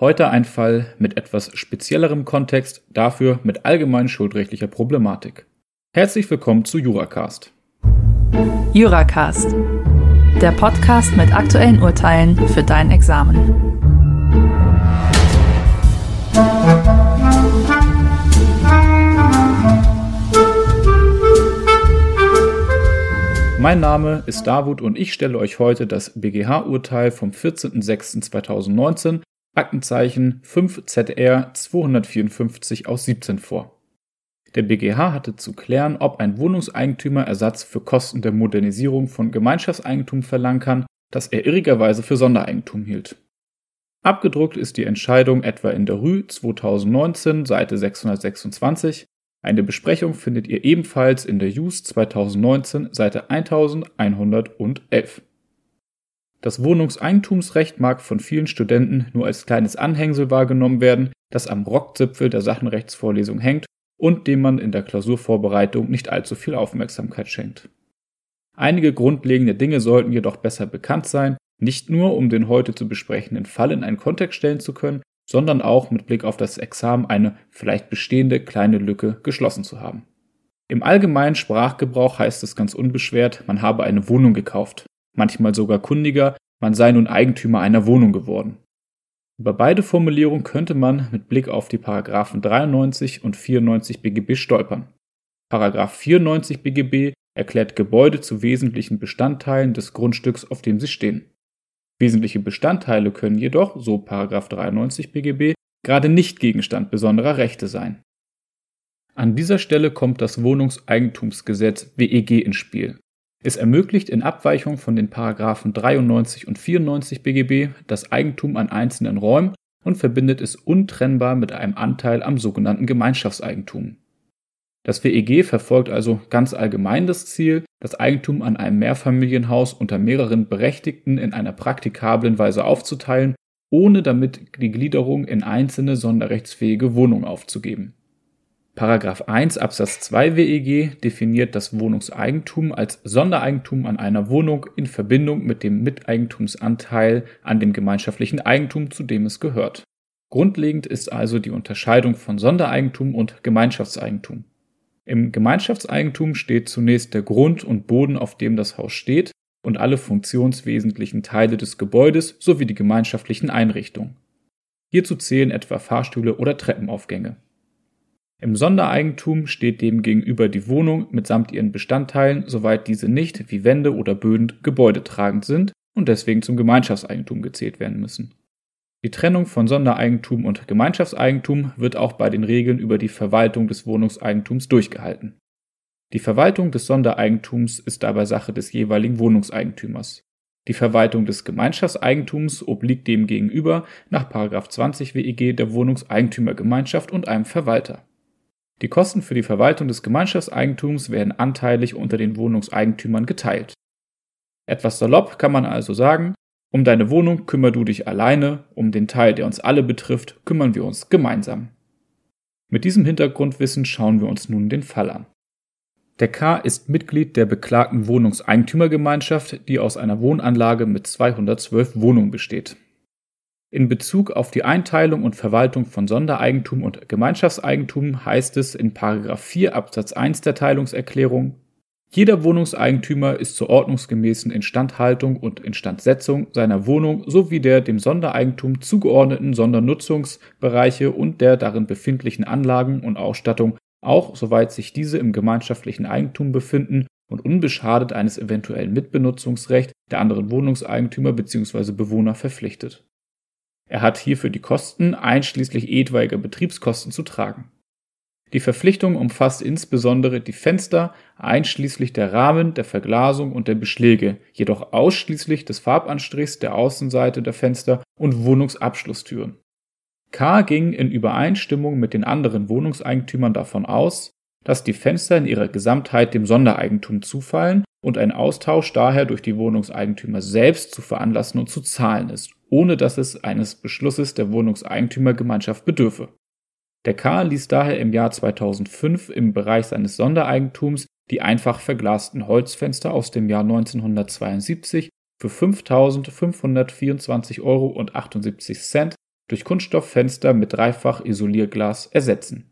Heute ein Fall mit etwas speziellerem Kontext, dafür mit allgemein schuldrechtlicher Problematik. Herzlich willkommen zu Juracast. Juracast, der Podcast mit aktuellen Urteilen für dein Examen. Mein Name ist Davut und ich stelle euch heute das BGH-Urteil vom 14.06.2019, Aktenzeichen 5ZR 254 aus 17 vor. Der BGH hatte zu klären, ob ein Wohnungseigentümer Ersatz für Kosten der Modernisierung von Gemeinschaftseigentum verlangen kann, das er irrigerweise für Sondereigentum hielt. Abgedruckt ist die Entscheidung etwa in der Rü 2019, Seite 626, eine Besprechung findet ihr ebenfalls in der JUS 2019, Seite 1111. Das Wohnungseigentumsrecht mag von vielen Studenten nur als kleines Anhängsel wahrgenommen werden, das am Rockzipfel der Sachenrechtsvorlesung hängt und dem man in der Klausurvorbereitung nicht allzu viel Aufmerksamkeit schenkt. Einige grundlegende Dinge sollten jedoch besser bekannt sein, nicht nur um den heute zu besprechenden Fall in einen Kontext stellen zu können, sondern auch mit Blick auf das Examen eine vielleicht bestehende kleine Lücke geschlossen zu haben. Im allgemeinen Sprachgebrauch heißt es ganz unbeschwert, man habe eine Wohnung gekauft, manchmal sogar kundiger, man sei nun Eigentümer einer Wohnung geworden. Über beide Formulierungen könnte man mit Blick auf die Paragraphen 93 und 94 BGB stolpern. Paragraph 94 BGB erklärt Gebäude zu wesentlichen Bestandteilen des Grundstücks, auf dem sie stehen. Wesentliche Bestandteile können jedoch, so 93 BGB, gerade nicht Gegenstand besonderer Rechte sein. An dieser Stelle kommt das Wohnungseigentumsgesetz WEG ins Spiel. Es ermöglicht in Abweichung von den Paragraphen 93 und 94 BGB das Eigentum an einzelnen Räumen und verbindet es untrennbar mit einem Anteil am sogenannten Gemeinschaftseigentum. Das WEG verfolgt also ganz allgemein das Ziel, das Eigentum an einem Mehrfamilienhaus unter mehreren Berechtigten in einer praktikablen Weise aufzuteilen, ohne damit die Gliederung in einzelne sonderrechtsfähige Wohnungen aufzugeben. Paragraph 1 Absatz 2 WEG definiert das Wohnungseigentum als Sondereigentum an einer Wohnung in Verbindung mit dem Miteigentumsanteil an dem gemeinschaftlichen Eigentum, zu dem es gehört. Grundlegend ist also die Unterscheidung von Sondereigentum und Gemeinschaftseigentum. Im Gemeinschaftseigentum steht zunächst der Grund und Boden, auf dem das Haus steht, und alle funktionswesentlichen Teile des Gebäudes sowie die gemeinschaftlichen Einrichtungen. Hierzu zählen etwa Fahrstühle oder Treppenaufgänge. Im Sondereigentum steht demgegenüber die Wohnung mitsamt ihren Bestandteilen, soweit diese nicht, wie Wände oder Böden, gebäudetragend sind und deswegen zum Gemeinschaftseigentum gezählt werden müssen. Die Trennung von Sondereigentum und Gemeinschaftseigentum wird auch bei den Regeln über die Verwaltung des Wohnungseigentums durchgehalten. Die Verwaltung des Sondereigentums ist dabei Sache des jeweiligen Wohnungseigentümers. Die Verwaltung des Gemeinschaftseigentums obliegt demgegenüber nach 20 WEG der Wohnungseigentümergemeinschaft und einem Verwalter. Die Kosten für die Verwaltung des Gemeinschaftseigentums werden anteilig unter den Wohnungseigentümern geteilt. Etwas salopp kann man also sagen, um deine Wohnung kümmer du dich alleine, um den Teil, der uns alle betrifft, kümmern wir uns gemeinsam. Mit diesem Hintergrundwissen schauen wir uns nun den Fall an. Der K ist Mitglied der beklagten Wohnungseigentümergemeinschaft, die aus einer Wohnanlage mit 212 Wohnungen besteht. In Bezug auf die Einteilung und Verwaltung von Sondereigentum und Gemeinschaftseigentum heißt es in 4 Absatz 1 der Teilungserklärung jeder Wohnungseigentümer ist zur ordnungsgemäßen Instandhaltung und Instandsetzung seiner Wohnung sowie der dem Sondereigentum zugeordneten Sondernutzungsbereiche und der darin befindlichen Anlagen und Ausstattung, auch soweit sich diese im gemeinschaftlichen Eigentum befinden und unbeschadet eines eventuellen Mitbenutzungsrechts der anderen Wohnungseigentümer bzw. Bewohner verpflichtet. Er hat hierfür die Kosten einschließlich etwaiger Betriebskosten zu tragen die Verpflichtung umfasst insbesondere die Fenster, einschließlich der Rahmen, der Verglasung und der Beschläge, jedoch ausschließlich des Farbanstrichs der Außenseite der Fenster und Wohnungsabschlusstüren. K. ging in Übereinstimmung mit den anderen Wohnungseigentümern davon aus, dass die Fenster in ihrer Gesamtheit dem Sondereigentum zufallen und ein Austausch daher durch die Wohnungseigentümer selbst zu veranlassen und zu zahlen ist, ohne dass es eines Beschlusses der Wohnungseigentümergemeinschaft bedürfe. Der K. ließ daher im Jahr 2005 im Bereich seines Sondereigentums die einfach verglasten Holzfenster aus dem Jahr 1972 für 5.524,78 Euro durch Kunststofffenster mit Dreifach-Isolierglas ersetzen.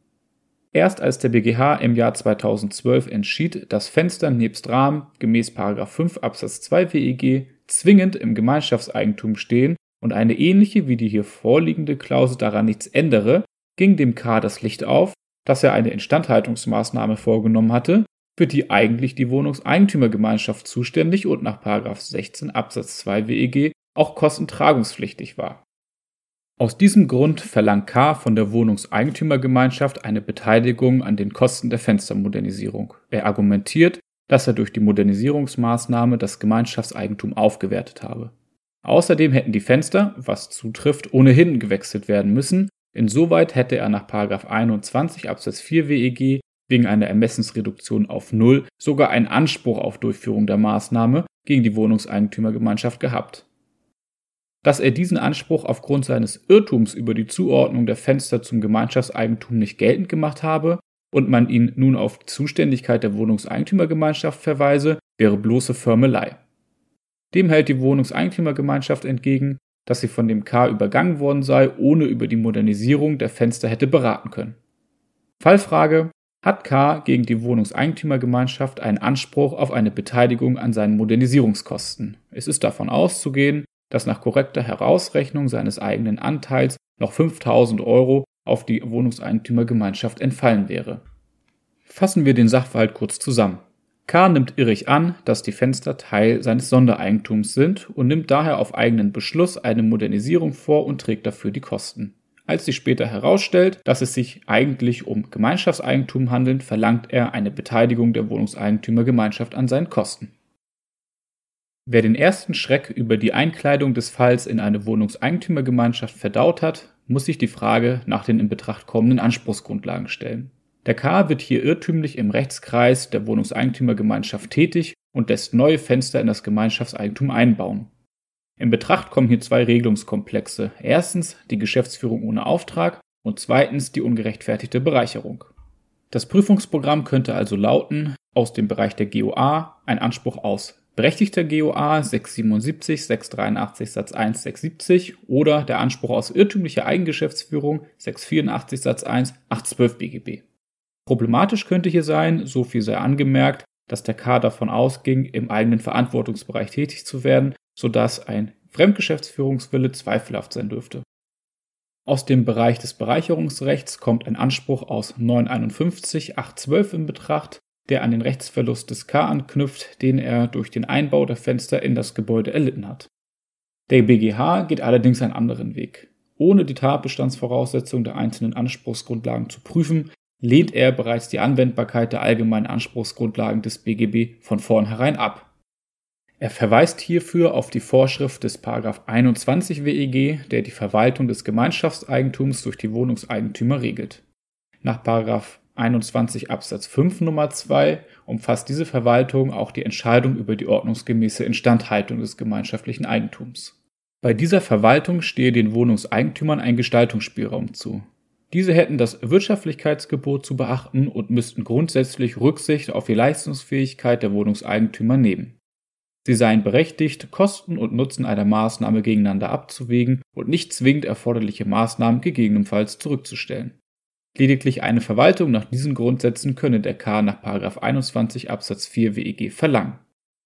Erst als der BGH im Jahr 2012 entschied, dass Fenster nebst Rahmen gemäß 5 Absatz 2 WEG zwingend im Gemeinschaftseigentum stehen und eine ähnliche wie die hier vorliegende Klausel daran nichts ändere, ging dem K das Licht auf, dass er eine Instandhaltungsmaßnahme vorgenommen hatte, für die eigentlich die Wohnungseigentümergemeinschaft zuständig und nach 16 Absatz 2 WEG auch kostentragungspflichtig war. Aus diesem Grund verlangt K. von der Wohnungseigentümergemeinschaft eine Beteiligung an den Kosten der Fenstermodernisierung. Er argumentiert, dass er durch die Modernisierungsmaßnahme das Gemeinschaftseigentum aufgewertet habe. Außerdem hätten die Fenster, was zutrifft, ohnehin gewechselt werden müssen. Insoweit hätte er nach 21 Absatz 4 WEG wegen einer Ermessensreduktion auf Null sogar einen Anspruch auf Durchführung der Maßnahme gegen die Wohnungseigentümergemeinschaft gehabt dass er diesen Anspruch aufgrund seines Irrtums über die Zuordnung der Fenster zum Gemeinschaftseigentum nicht geltend gemacht habe und man ihn nun auf die Zuständigkeit der Wohnungseigentümergemeinschaft verweise, wäre bloße Förmelei. Dem hält die Wohnungseigentümergemeinschaft entgegen, dass sie von dem K übergangen worden sei, ohne über die Modernisierung der Fenster hätte beraten können. Fallfrage hat K gegen die Wohnungseigentümergemeinschaft einen Anspruch auf eine Beteiligung an seinen Modernisierungskosten. Es ist davon auszugehen, dass nach korrekter Herausrechnung seines eigenen Anteils noch 5000 Euro auf die Wohnungseigentümergemeinschaft entfallen wäre. Fassen wir den Sachverhalt kurz zusammen. K. nimmt irrig an, dass die Fenster Teil seines Sondereigentums sind und nimmt daher auf eigenen Beschluss eine Modernisierung vor und trägt dafür die Kosten. Als sich später herausstellt, dass es sich eigentlich um Gemeinschaftseigentum handelt, verlangt er eine Beteiligung der Wohnungseigentümergemeinschaft an seinen Kosten. Wer den ersten Schreck über die Einkleidung des Falls in eine Wohnungseigentümergemeinschaft verdaut hat, muss sich die Frage nach den in Betracht kommenden Anspruchsgrundlagen stellen. Der K. wird hier irrtümlich im Rechtskreis der Wohnungseigentümergemeinschaft tätig und lässt neue Fenster in das Gemeinschaftseigentum einbauen. In Betracht kommen hier zwei Regelungskomplexe. Erstens die Geschäftsführung ohne Auftrag und zweitens die ungerechtfertigte Bereicherung. Das Prüfungsprogramm könnte also lauten, aus dem Bereich der GOA ein Anspruch aus berechtigter GOA 677, 683 Satz 1, 670 oder der Anspruch aus irrtümlicher Eigengeschäftsführung 684 Satz 1, 812 BGB. Problematisch könnte hier sein, so viel sei angemerkt, dass der K davon ausging, im eigenen Verantwortungsbereich tätig zu werden, sodass ein Fremdgeschäftsführungswille zweifelhaft sein dürfte. Aus dem Bereich des Bereicherungsrechts kommt ein Anspruch aus 951 812 in Betracht, der an den Rechtsverlust des K anknüpft, den er durch den Einbau der Fenster in das Gebäude erlitten hat. Der BGH geht allerdings einen anderen Weg. Ohne die Tatbestandsvoraussetzungen der einzelnen Anspruchsgrundlagen zu prüfen, lehnt er bereits die Anwendbarkeit der allgemeinen Anspruchsgrundlagen des BGB von vornherein ab. Er verweist hierfür auf die Vorschrift des 21 WEG, der die Verwaltung des Gemeinschaftseigentums durch die Wohnungseigentümer regelt. Nach 21 Absatz 5 Nummer 2 umfasst diese Verwaltung auch die Entscheidung über die ordnungsgemäße Instandhaltung des gemeinschaftlichen Eigentums. Bei dieser Verwaltung stehe den Wohnungseigentümern ein Gestaltungsspielraum zu. Diese hätten das Wirtschaftlichkeitsgebot zu beachten und müssten grundsätzlich Rücksicht auf die Leistungsfähigkeit der Wohnungseigentümer nehmen. Sie seien berechtigt, Kosten und Nutzen einer Maßnahme gegeneinander abzuwägen und nicht zwingend erforderliche Maßnahmen gegebenenfalls zurückzustellen. Lediglich eine Verwaltung nach diesen Grundsätzen könne der K nach 21 Absatz 4 WEG verlangen.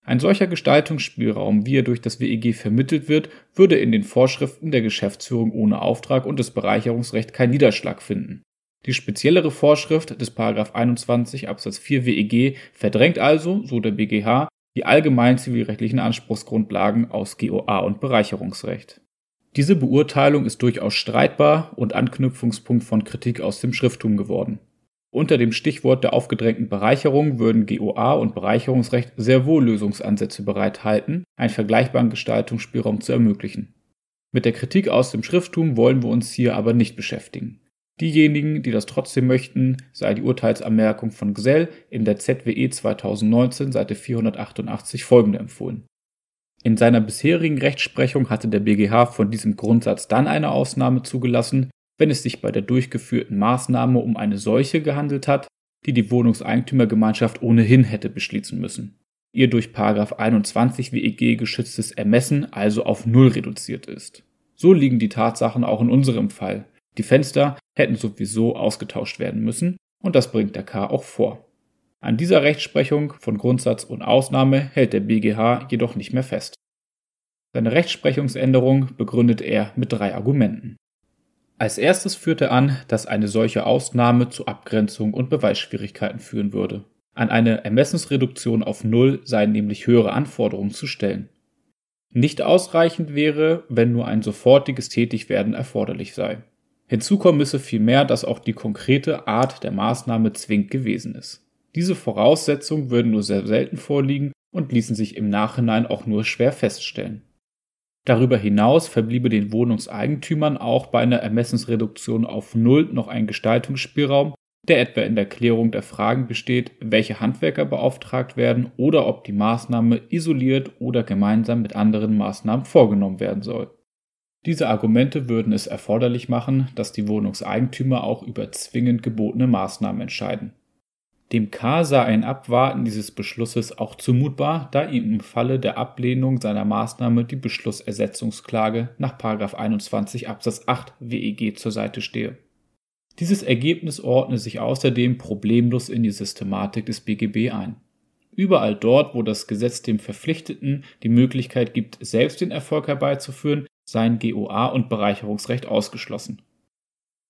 Ein solcher Gestaltungsspielraum, wie er durch das WEG vermittelt wird, würde in den Vorschriften der Geschäftsführung ohne Auftrag und des Bereicherungsrechts keinen Niederschlag finden. Die speziellere Vorschrift des 21 Absatz 4 WEG verdrängt also, so der BGH, die allgemein zivilrechtlichen Anspruchsgrundlagen aus GOA und Bereicherungsrecht. Diese Beurteilung ist durchaus streitbar und Anknüpfungspunkt von Kritik aus dem Schrifttum geworden. Unter dem Stichwort der aufgedrängten Bereicherung würden GOA und Bereicherungsrecht sehr wohl Lösungsansätze bereithalten, einen vergleichbaren Gestaltungsspielraum zu ermöglichen. Mit der Kritik aus dem Schrifttum wollen wir uns hier aber nicht beschäftigen. Diejenigen, die das trotzdem möchten, sei die Urteilsanmerkung von Gsell in der ZWE 2019 Seite 488 folgende empfohlen. In seiner bisherigen Rechtsprechung hatte der BGH von diesem Grundsatz dann eine Ausnahme zugelassen, wenn es sich bei der durchgeführten Maßnahme um eine solche gehandelt hat, die die Wohnungseigentümergemeinschaft ohnehin hätte beschließen müssen. Ihr durch 21 WEG geschütztes Ermessen also auf Null reduziert ist. So liegen die Tatsachen auch in unserem Fall. Die Fenster hätten sowieso ausgetauscht werden müssen und das bringt der K auch vor. An dieser Rechtsprechung von Grundsatz und Ausnahme hält der BGH jedoch nicht mehr fest. Seine Rechtsprechungsänderung begründet er mit drei Argumenten. Als erstes führt er an, dass eine solche Ausnahme zu Abgrenzung und Beweisschwierigkeiten führen würde. An eine Ermessensreduktion auf Null seien nämlich höhere Anforderungen zu stellen. Nicht ausreichend wäre, wenn nur ein sofortiges Tätigwerden erforderlich sei. Hinzu kommen müsse vielmehr, dass auch die konkrete Art der Maßnahme zwingend gewesen ist. Diese Voraussetzungen würden nur sehr selten vorliegen und ließen sich im Nachhinein auch nur schwer feststellen. Darüber hinaus verbliebe den Wohnungseigentümern auch bei einer Ermessensreduktion auf Null noch ein Gestaltungsspielraum, der etwa in der Klärung der Fragen besteht, welche Handwerker beauftragt werden oder ob die Maßnahme isoliert oder gemeinsam mit anderen Maßnahmen vorgenommen werden soll. Diese Argumente würden es erforderlich machen, dass die Wohnungseigentümer auch über zwingend gebotene Maßnahmen entscheiden. Dem K sei ein Abwarten dieses Beschlusses auch zumutbar, da ihm im Falle der Ablehnung seiner Maßnahme die Beschlussersetzungsklage nach 21 Absatz 8 WEG zur Seite stehe. Dieses Ergebnis ordne sich außerdem problemlos in die Systematik des BGB ein. Überall dort, wo das Gesetz dem Verpflichteten die Möglichkeit gibt, selbst den Erfolg herbeizuführen, seien GOA und Bereicherungsrecht ausgeschlossen.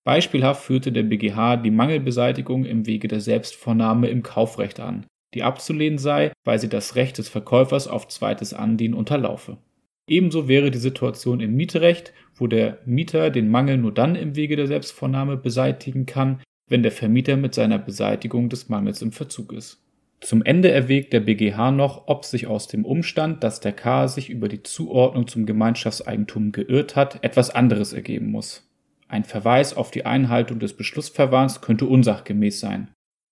Beispielhaft führte der BGH die Mangelbeseitigung im Wege der Selbstvornahme im Kaufrecht an, die abzulehnen sei, weil sie das Recht des Verkäufers auf zweites Andienen unterlaufe. Ebenso wäre die Situation im Mietrecht, wo der Mieter den Mangel nur dann im Wege der Selbstvornahme beseitigen kann, wenn der Vermieter mit seiner Beseitigung des Mangels im Verzug ist. Zum Ende erwägt der BGH noch, ob sich aus dem Umstand, dass der K sich über die Zuordnung zum Gemeinschaftseigentum geirrt hat, etwas anderes ergeben muss. Ein Verweis auf die Einhaltung des Beschlussverfahrens könnte unsachgemäß sein.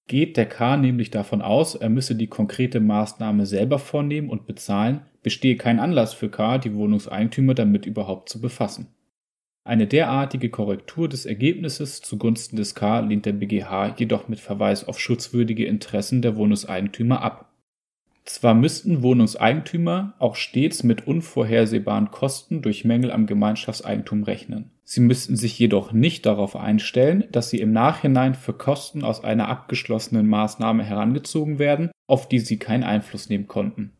Geht der K nämlich davon aus, er müsse die konkrete Maßnahme selber vornehmen und bezahlen, bestehe kein Anlass für K, die Wohnungseigentümer damit überhaupt zu befassen. Eine derartige Korrektur des Ergebnisses zugunsten des K lehnt der BGH jedoch mit Verweis auf schutzwürdige Interessen der Wohnungseigentümer ab zwar müssten Wohnungseigentümer auch stets mit unvorhersehbaren Kosten durch Mängel am Gemeinschaftseigentum rechnen. Sie müssten sich jedoch nicht darauf einstellen, dass sie im Nachhinein für Kosten aus einer abgeschlossenen Maßnahme herangezogen werden, auf die sie keinen Einfluss nehmen konnten.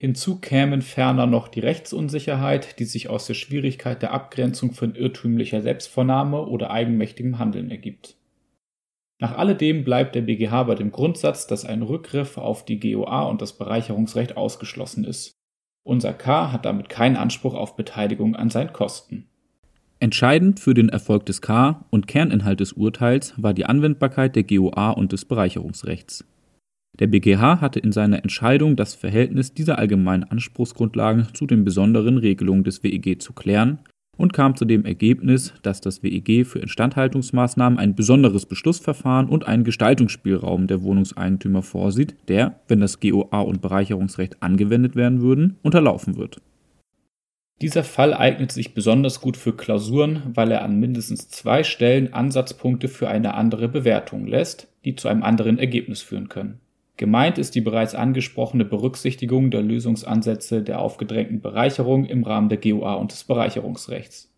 Hinzu kämen ferner noch die Rechtsunsicherheit, die sich aus der Schwierigkeit der Abgrenzung von irrtümlicher Selbstvornahme oder eigenmächtigem Handeln ergibt nach alledem bleibt der BGH bei dem Grundsatz, dass ein Rückgriff auf die GOA und das Bereicherungsrecht ausgeschlossen ist. Unser K hat damit keinen Anspruch auf Beteiligung an seinen Kosten. Entscheidend für den Erfolg des K und Kerninhalt des Urteils war die Anwendbarkeit der GOA und des Bereicherungsrechts. Der BGH hatte in seiner Entscheidung das Verhältnis dieser allgemeinen Anspruchsgrundlagen zu den besonderen Regelungen des WEG zu klären und kam zu dem Ergebnis, dass das WEG für Instandhaltungsmaßnahmen ein besonderes Beschlussverfahren und einen Gestaltungsspielraum der Wohnungseigentümer vorsieht, der, wenn das GOA und Bereicherungsrecht angewendet werden würden, unterlaufen wird. Dieser Fall eignet sich besonders gut für Klausuren, weil er an mindestens zwei Stellen Ansatzpunkte für eine andere Bewertung lässt, die zu einem anderen Ergebnis führen können. Gemeint ist die bereits angesprochene Berücksichtigung der Lösungsansätze der aufgedrängten Bereicherung im Rahmen der GOA und des Bereicherungsrechts.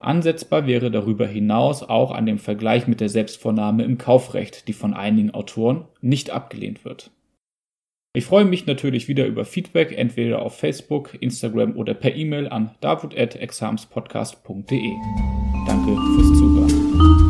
Ansetzbar wäre darüber hinaus auch an dem Vergleich mit der Selbstvornahme im Kaufrecht, die von einigen Autoren nicht abgelehnt wird. Ich freue mich natürlich wieder über Feedback, entweder auf Facebook, Instagram oder per E-Mail an davut.examspodcast.de. Danke fürs Zuhören.